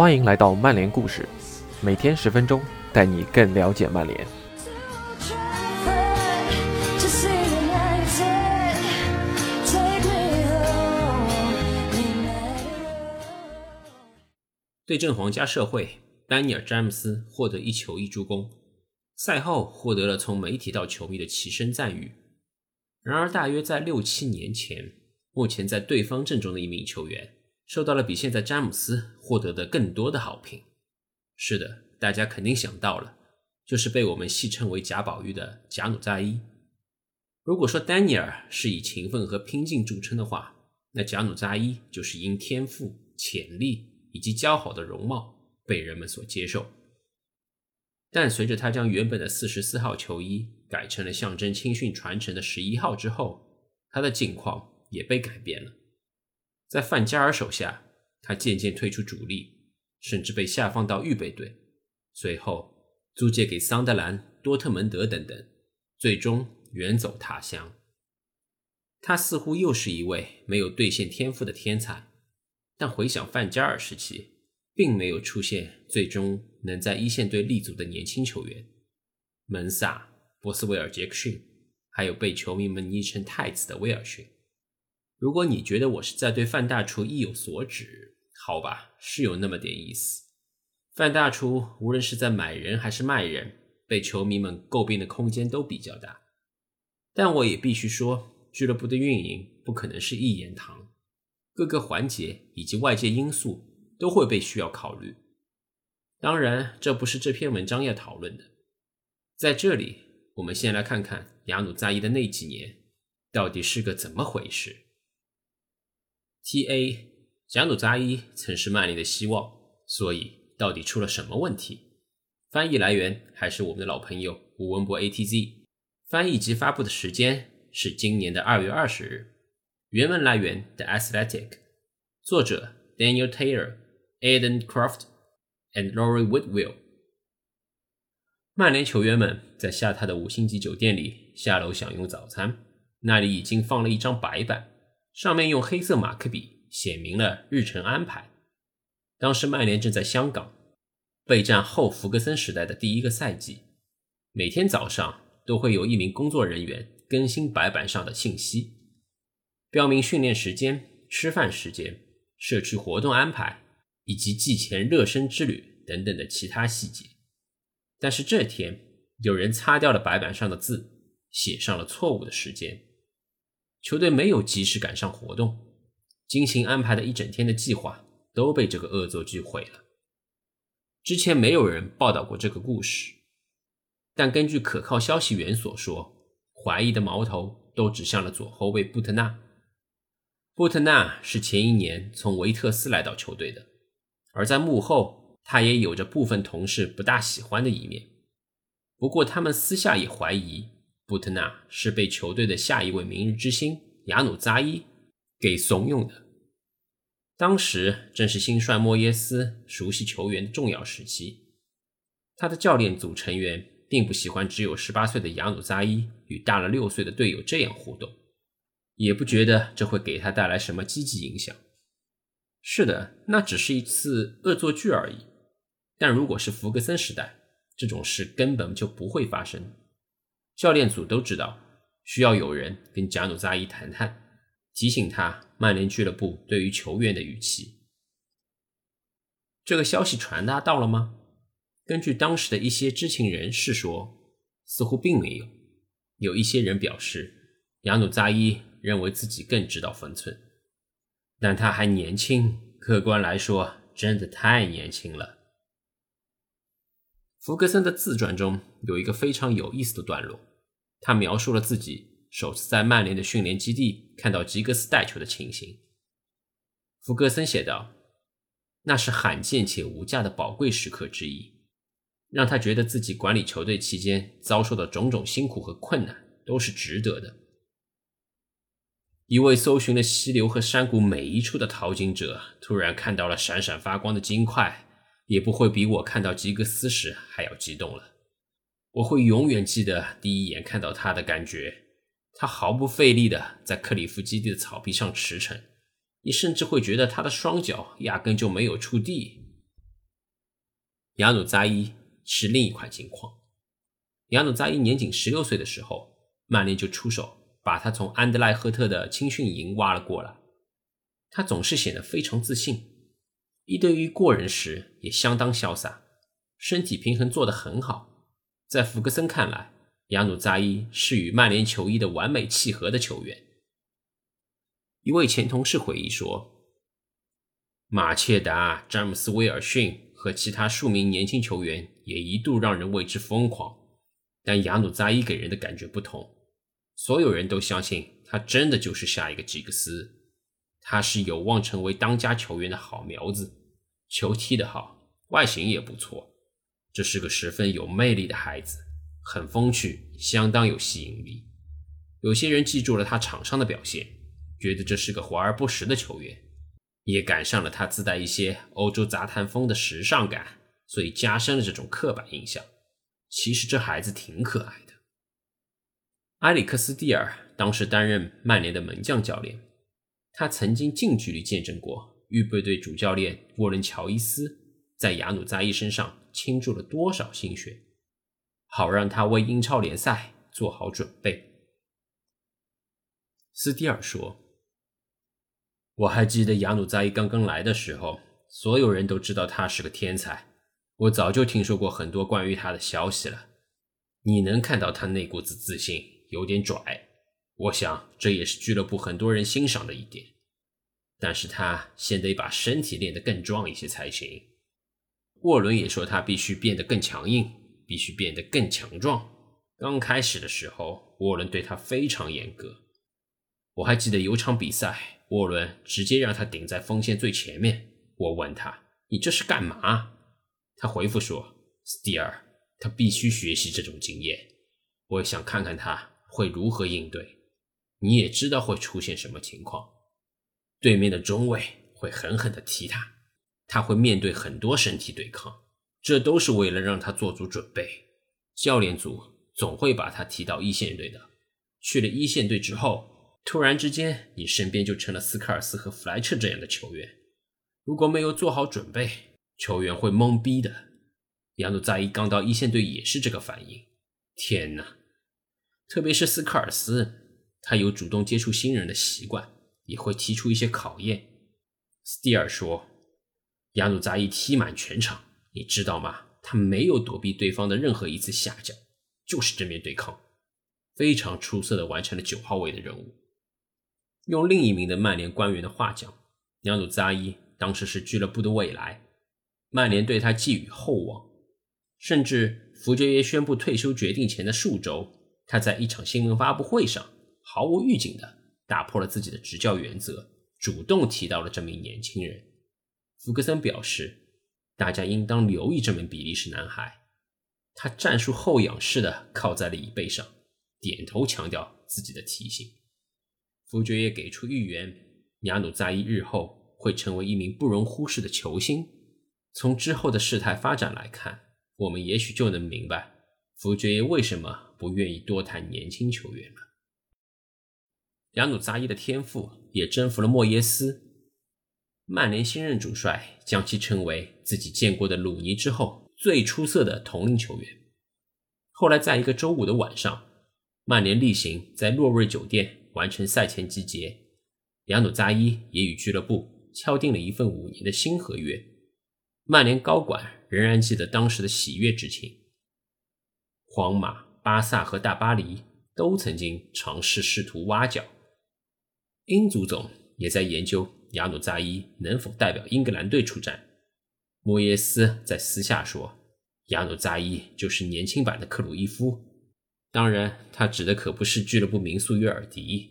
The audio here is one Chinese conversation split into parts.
欢迎来到曼联故事，每天十分钟，带你更了解曼联。对阵皇家社会，丹尼尔·詹姆斯获得一球一助攻，赛后获得了从媒体到球迷的齐声赞誉。然而，大约在六七年前，目前在对方阵中的一名球员受到了比现在詹姆斯获得的更多的好评。是的，大家肯定想到了，就是被我们戏称为“贾宝玉”的贾努扎伊。如果说丹尼尔是以勤奋和拼劲著称的话，那贾努扎伊就是因天赋、潜力。以及姣好的容貌被人们所接受，但随着他将原本的四十四号球衣改成了象征青训传承的十一号之后，他的境况也被改变了。在范加尔手下，他渐渐退出主力，甚至被下放到预备队，随后租借给桑德兰、多特蒙德等等，最终远走他乡。他似乎又是一位没有兑现天赋的天才。但回想范加尔时期，并没有出现最终能在一线队立足的年轻球员，门萨、波斯威尔、杰克逊，还有被球迷们昵称太子的威尔逊。如果你觉得我是在对范大厨意有所指，好吧，是有那么点意思。范大厨无论是在买人还是卖人，被球迷们诟病的空间都比较大。但我也必须说，俱乐部的运营不可能是一言堂。各个环节以及外界因素都会被需要考虑。当然，这不是这篇文章要讨论的。在这里，我们先来看看亚努扎伊的那几年到底是个怎么回事。T.A. 贾努扎伊曾是曼联的希望，所以到底出了什么问题？翻译来源还是我们的老朋友吴文博 A.T.Z。翻译及发布的时间是今年的二月二十日。原文来源：The Athletic，作者：Daniel Taylor、Aden Croft and Laurie Whitwell。曼联球员们在下榻的五星级酒店里下楼享用早餐，那里已经放了一张白板，上面用黑色马克笔写明了日程安排。当时曼联正在香港备战后弗格森时代的第一个赛季，每天早上都会有一名工作人员更新白板上的信息。标明训练时间、吃饭时间、社区活动安排以及季前热身之旅等等的其他细节。但是这天，有人擦掉了白板上的字，写上了错误的时间。球队没有及时赶上活动，精心安排的一整天的计划都被这个恶作剧毁了。之前没有人报道过这个故事，但根据可靠消息源所说，怀疑的矛头都指向了左后卫布特纳。布特纳是前一年从维特斯来到球队的，而在幕后，他也有着部分同事不大喜欢的一面。不过，他们私下也怀疑布特纳是被球队的下一位明日之星亚努扎伊给怂恿的。当时正是新帅莫耶斯熟悉球员的重要时期，他的教练组成员并不喜欢只有十八岁的亚努扎伊与大了六岁的队友这样互动。也不觉得这会给他带来什么积极影响。是的，那只是一次恶作剧而已。但如果是福格森时代，这种事根本就不会发生。教练组都知道，需要有人跟贾努扎伊谈谈，提醒他曼联俱乐部对于球员的预期。这个消息传达到了吗？根据当时的一些知情人士说，似乎并没有。有一些人表示，雅努扎伊。认为自己更知道分寸，但他还年轻，客观来说，真的太年轻了。福格森的自传中有一个非常有意思的段落，他描述了自己首次在曼联的训练基地看到吉格斯带球的情形。福格森写道：“那是罕见且无价的宝贵时刻之一，让他觉得自己管理球队期间遭受的种种辛苦和困难都是值得的。”一位搜寻了溪流和山谷每一处的淘金者，突然看到了闪闪发光的金块，也不会比我看到吉格斯时还要激动了。我会永远记得第一眼看到他的感觉。他毫不费力地在克里夫基地的草皮上驰骋，你甚至会觉得他的双脚压根就没有触地。雅努扎伊是另一款情况。雅努扎伊年仅十六岁的时候，曼联就出手把他从安德莱赫特的青训营挖了过来。他总是显得非常自信，一对一过人时也相当潇洒，身体平衡做得很好。在福格森看来，亚努扎伊是与曼联球衣的完美契合的球员。一位前同事回忆说：“马切达、詹姆斯·威尔逊和其他数名年轻球员也一度让人为之疯狂，但亚努扎伊给人的感觉不同。所有人都相信他真的就是下一个吉格斯。”他是有望成为当家球员的好苗子，球踢得好，外形也不错。这是个十分有魅力的孩子，很风趣，相当有吸引力。有些人记住了他场上的表现，觉得这是个华而不实的球员，也赶上了他自带一些欧洲杂谈风的时尚感，所以加深了这种刻板印象。其实这孩子挺可爱的。埃里克斯·蒂尔当时担任曼联的门将教练。他曾经近距离见证过预备队主教练沃伦·乔伊斯在雅努扎伊身上倾注了多少心血，好让他为英超联赛做好准备。斯蒂尔说：“我还记得雅努扎伊刚刚来的时候，所有人都知道他是个天才。我早就听说过很多关于他的消息了。你能看到他那股子自信，有点拽。”我想这也是俱乐部很多人欣赏的一点，但是他先得把身体练得更壮一些才行。沃伦也说他必须变得更强硬，必须变得更强壮。刚开始的时候，沃伦对他非常严格。我还记得有场比赛，沃伦直接让他顶在锋线最前面。我问他：“你这是干嘛？”他回复说：“斯蒂尔，他必须学习这种经验。我想看看他会如何应对。”你也知道会出现什么情况，对面的中卫会狠狠地踢他，他会面对很多身体对抗，这都是为了让他做足准备。教练组总会把他提到一线队的，去了一线队之后，突然之间你身边就成了斯科尔斯和弗莱彻这样的球员，如果没有做好准备，球员会懵逼的。亚努扎伊刚到一线队也是这个反应，天哪，特别是斯科尔斯。他有主动接触新人的习惯，也会提出一些考验。斯蒂尔说：“亚努扎伊踢满全场，你知道吗？他没有躲避对方的任何一次下脚，就是正面对抗，非常出色的完成了九号位的任务。”用另一名的曼联官员的话讲，亚努扎伊当时是俱乐部的未来，曼联对他寄予厚望，甚至福爵爷宣布退休决定前的数周，他在一场新闻发布会上。毫无预警的打破了自己的执教原则，主动提到了这名年轻人。福格森表示，大家应当留意这名比利时男孩。他战术后仰式的靠在了椅背上，点头强调自己的提醒。福爵也给出预言：亚努扎伊日后会成为一名不容忽视的球星。从之后的事态发展来看，我们也许就能明白福爵爷为什么不愿意多谈年轻球员了。亚努扎伊的天赋也征服了莫耶斯。曼联新任主帅将其称为自己见过的鲁尼之后最出色的同龄球员。后来，在一个周五的晚上，曼联例行在洛瑞酒店完成赛前集结，雅努扎伊也与俱乐部敲定了一份五年的新合约。曼联高管仍然记得当时的喜悦之情。皇马、巴萨和大巴黎都曾经尝试试图挖角。英足总也在研究亚努扎伊能否代表英格兰队出战。莫耶斯在私下说：“亚努扎伊就是年轻版的克鲁伊夫。”当然，他指的可不是俱乐部名宿约尔迪。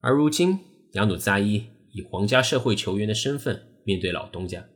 而如今，亚努扎伊以皇家社会球员的身份面对老东家。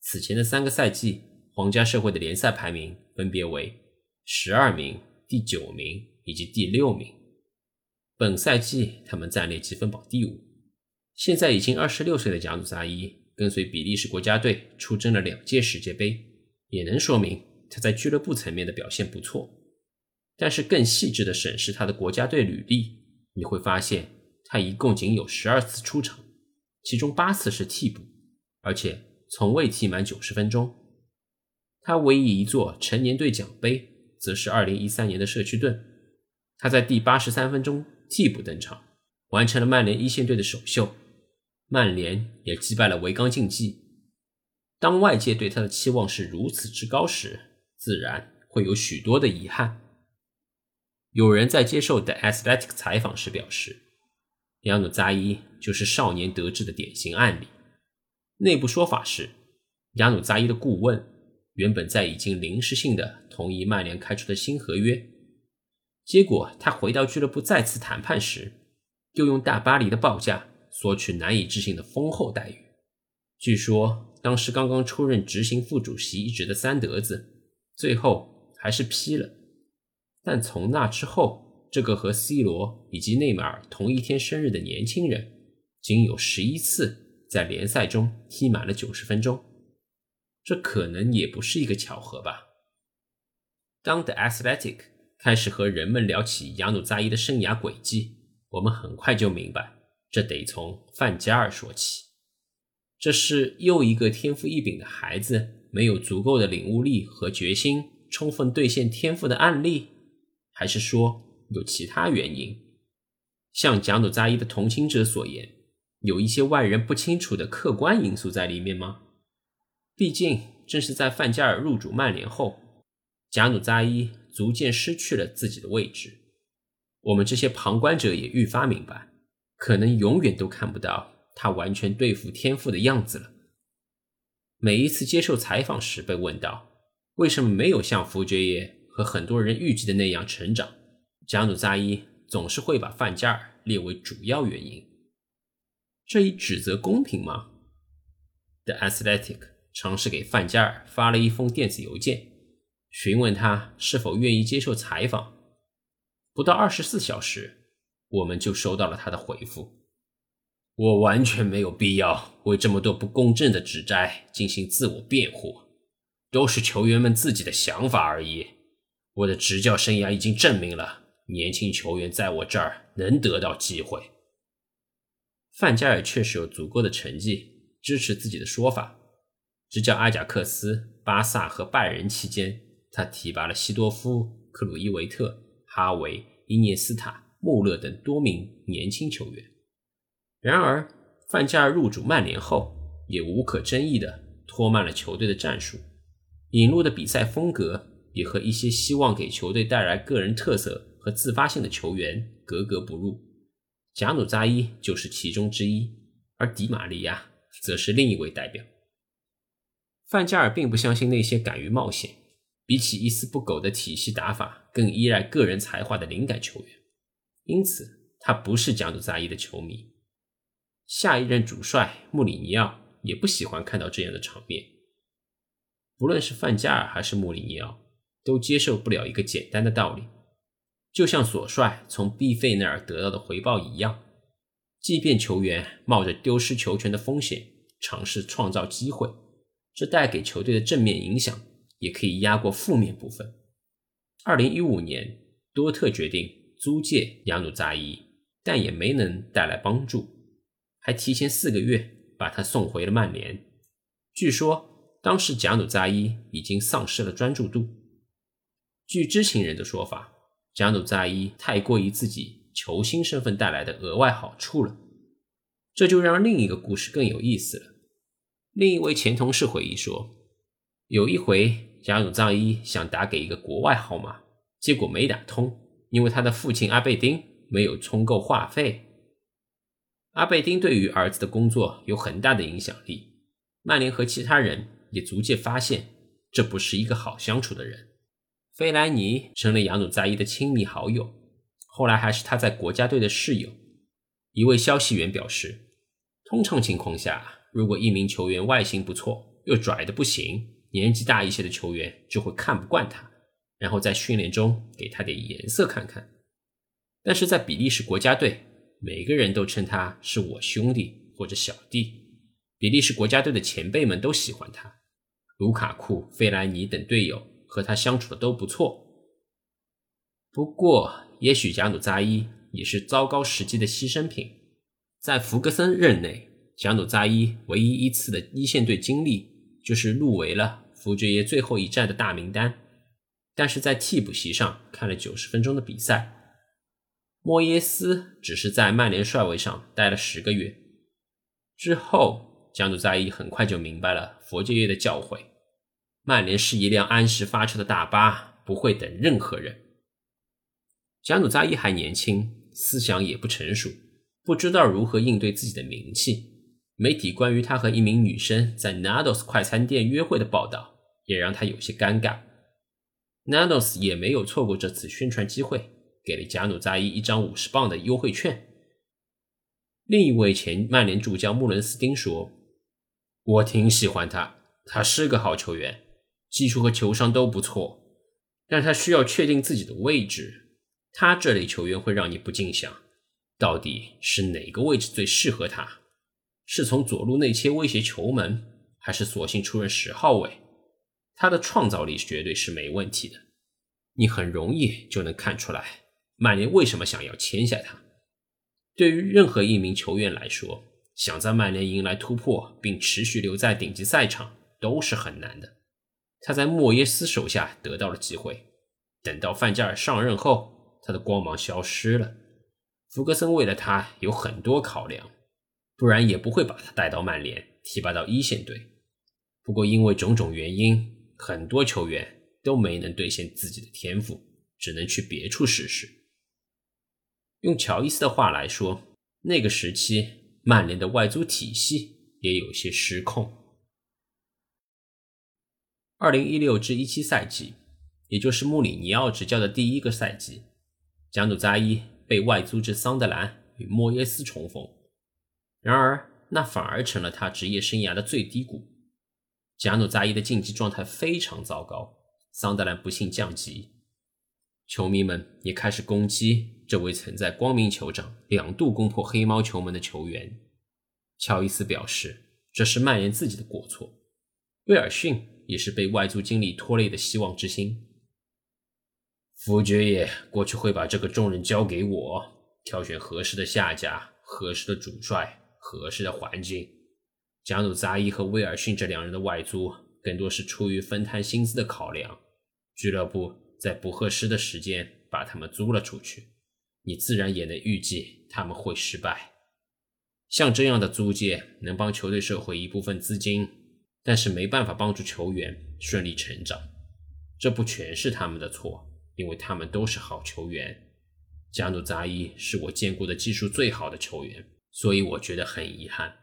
此前的三个赛季，皇家社会的联赛排名分别为十二名、第九名以及第六名。本赛季，他们暂列积分榜第五。现在已经二十六岁的贾努扎伊跟随比利时国家队出征了两届世界杯，也能说明他在俱乐部层面的表现不错。但是，更细致的审视他的国家队履历，你会发现他一共仅有十二次出场，其中八次是替补，而且从未踢满九十分钟。他唯一一座成年队奖杯，则是2013年的社区盾。他在第八十三分钟替补登场，完成了曼联一线队的首秀。曼联也击败了维冈竞技。当外界对他的期望是如此之高时，自然会有许多的遗憾。有人在接受 The Athletic 采访时表示，扬努扎伊就是少年得志的典型案例。内部说法是，扬努扎伊的顾问原本在已经临时性的同意曼联开出的新合约。结果，他回到俱乐部再次谈判时，又用大巴黎的报价索取难以置信的丰厚待遇。据说，当时刚刚出任执行副主席一职的三德子，最后还是批了。但从那之后，这个和 C 罗以及内马尔同一天生日的年轻人，仅有十一次在联赛中踢满了九十分钟。这可能也不是一个巧合吧？当 The Athletic。开始和人们聊起亚努扎伊的生涯轨迹，我们很快就明白，这得从范加尔说起。这是又一个天赋异禀的孩子没有足够的领悟力和决心，充分兑现天赋的案例，还是说有其他原因？像贾努扎伊的同情者所言，有一些外人不清楚的客观因素在里面吗？毕竟，正是在范加尔入主曼联后，贾努扎伊。逐渐失去了自己的位置，我们这些旁观者也愈发明白，可能永远都看不到他完全对付天赋的样子了。每一次接受采访时被问到为什么没有像福爵爷和很多人预计的那样成长，贾努扎伊总是会把范加尔列为主要原因。这一指责公平吗？The Athletic 尝试给范加尔发了一封电子邮件。询问他是否愿意接受采访，不到二十四小时，我们就收到了他的回复。我完全没有必要为这么多不公正的指摘进行自我辩护，都是球员们自己的想法而已。我的执教生涯已经证明了，年轻球员在我这儿能得到机会。范加尔确实有足够的成绩支持自己的说法。执教阿贾克斯、巴萨和拜仁期间。他提拔了西多夫、克鲁伊维特、哈维、伊涅斯塔、穆勒等多名年轻球员。然而，范加尔入主曼联后，也无可争议地拖慢了球队的战术，引入的比赛风格也和一些希望给球队带来个人特色和自发性的球员格格不入。贾努扎伊就是其中之一，而迪玛利亚则是另一位代表。范加尔并不相信那些敢于冒险。比起一丝不苟的体系打法，更依赖个人才华的灵感球员，因此他不是加努扎伊的球迷。下一任主帅穆里尼奥也不喜欢看到这样的场面。不论是范加尔还是穆里尼奥，都接受不了一个简单的道理：就像索帅从毕费那儿得到的回报一样，即便球员冒着丢失球权的风险尝试创造机会，这带给球队的正面影响。也可以压过负面部分。二零一五年，多特决定租借雅努扎伊，但也没能带来帮助，还提前四个月把他送回了曼联。据说当时贾努扎伊已经丧失了专注度。据知情人的说法，贾努扎伊太过于自己球星身份带来的额外好处了，这就让另一个故事更有意思了。另一位前同事回忆说，有一回。贾努扎伊想打给一个国外号码，结果没打通，因为他的父亲阿贝丁没有充够话费。阿贝丁对于儿子的工作有很大的影响力，曼联和其他人也逐渐发现这不是一个好相处的人。费莱尼成了雅努扎伊的亲密好友，后来还是他在国家队的室友。一位消息源表示，通常情况下，如果一名球员外形不错，又拽的不行。年纪大一些的球员就会看不惯他，然后在训练中给他点颜色看看。但是在比利时国家队，每个人都称他是我兄弟或者小弟。比利时国家队的前辈们都喜欢他，卢卡库、费兰尼等队友和他相处的都不错。不过，也许贾努扎伊也是糟糕时机的牺牲品。在弗格森任内，贾努扎伊唯一一次的一线队经历。就是入围了福爵爷最后一战的大名单，但是在替补席上看了九十分钟的比赛。莫耶斯只是在曼联帅位上待了十个月，之后加努扎伊很快就明白了佛爵爷的教诲：曼联是一辆按时发车的大巴，不会等任何人。加努扎伊还年轻，思想也不成熟，不知道如何应对自己的名气。媒体关于他和一名女生在 Nados 快餐店约会的报道，也让他有些尴尬。Nados 也没有错过这次宣传机会。给了贾努扎伊一张五十磅的优惠券。另一位前曼联助教穆伦斯丁说：“我挺喜欢他，他是个好球员，技术和球商都不错，但他需要确定自己的位置。他这类球员会让你不禁想，到底是哪个位置最适合他？是从左路内切威胁球门，还是索性出任十号位？他的创造力绝对是没问题的，你很容易就能看出来。”曼联为什么想要签下他？对于任何一名球员来说，想在曼联迎来突破并持续留在顶级赛场都是很难的。他在莫耶斯手下得到了机会，等到范加尔上任后，他的光芒消失了。福格森为了他有很多考量，不然也不会把他带到曼联提拔到一线队。不过因为种种原因，很多球员都没能兑现自己的天赋，只能去别处试试。用乔伊斯的话来说，那个时期曼联的外租体系也有些失控。二零一六至一七赛季，也就是穆里尼奥执教的第一个赛季，贾努扎伊被外租至桑德兰与莫耶斯重逢。然而，那反而成了他职业生涯的最低谷。贾努扎伊的竞技状态非常糟糕，桑德兰不幸降级。球迷们也开始攻击这位曾在光明球场两度攻破黑猫球门的球员。乔伊斯表示，这是曼联自己的过错。威尔逊也是被外租经理拖累的希望之星。福爵爷过去会把这个重任交给我，挑选合适的下家、合适的主帅、合适的环境。加努扎伊和威尔逊这两人的外租，更多是出于分摊薪资的考量。俱乐部。在不合适的时间把他们租了出去，你自然也能预计他们会失败。像这样的租借能帮球队收回一部分资金，但是没办法帮助球员顺利成长。这不全是他们的错，因为他们都是好球员。加努扎伊是我见过的技术最好的球员，所以我觉得很遗憾，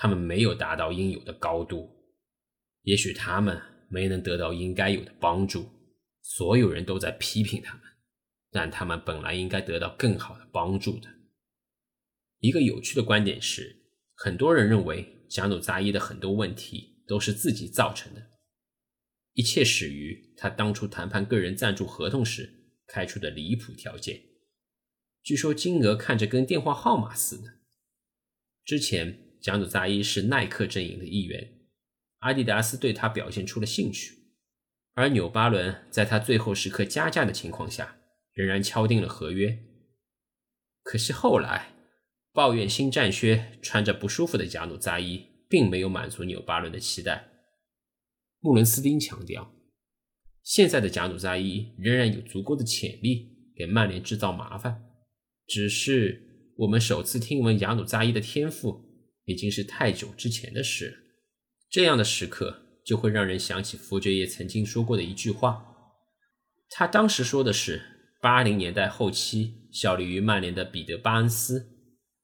他们没有达到应有的高度。也许他们没能得到应该有的帮助。所有人都在批评他们，但他们本来应该得到更好的帮助的。一个有趣的观点是，很多人认为贾努扎伊的很多问题都是自己造成的，一切始于他当初谈判个人赞助合同时开出的离谱条件，据说金额看着跟电话号码似的。之前贾努扎伊是耐克阵营的一员，阿迪达斯对他表现出了兴趣。而纽巴伦在他最后时刻加价的情况下，仍然敲定了合约。可惜后来，抱怨新战靴穿着不舒服的贾努扎伊，并没有满足纽巴伦的期待。穆伦斯丁强调，现在的贾努扎伊仍然有足够的潜力给曼联制造麻烦，只是我们首次听闻贾努扎伊的天赋，已经是太久之前的事了。这样的时刻。就会让人想起福爵爷曾经说过的一句话。他当时说的是八零年代后期效力于曼联的彼得巴恩斯。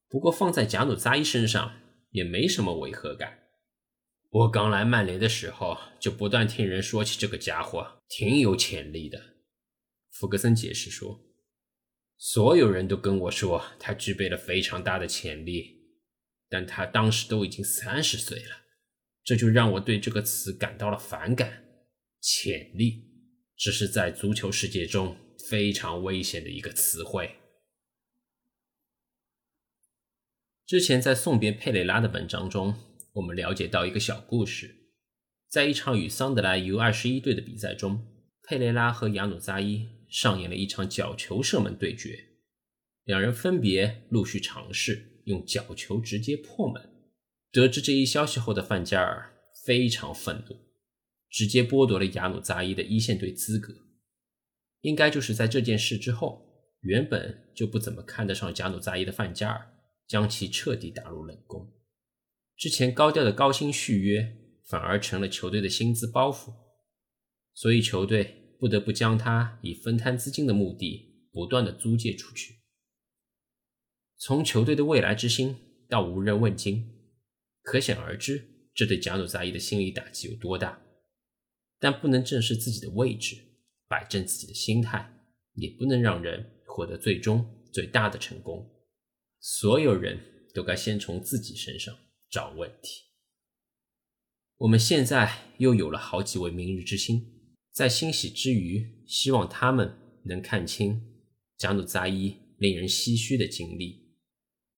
不过放在贾努扎伊身上也没什么违和感。我刚来曼联的时候就不断听人说起这个家伙，挺有潜力的。福格森解释说，所有人都跟我说他具备了非常大的潜力，但他当时都已经三十岁了。这就让我对这个词感到了反感。潜力，这是在足球世界中非常危险的一个词汇。之前在送别佩雷拉的文章中，我们了解到一个小故事：在一场与桑德莱 U 二十一队的比赛中，佩雷拉和亚努扎伊上演了一场角球射门对决，两人分别陆续尝试用角球直接破门。得知这一消息后的范加尔非常愤怒，直接剥夺了雅努扎伊的一线队资格。应该就是在这件事之后，原本就不怎么看得上贾努扎伊的范加尔，将其彻底打入冷宫。之前高调的高薪续约，反而成了球队的薪资包袱，所以球队不得不将他以分摊资金的目的不断的租借出去。从球队的未来之星到无人问津，可想而知，这对贾努扎伊的心理打击有多大。但不能正视自己的位置。摆正自己的心态，也不能让人获得最终最大的成功。所有人都该先从自己身上找问题。我们现在又有了好几位明日之星，在欣喜之余，希望他们能看清贾努扎伊令人唏嘘的经历。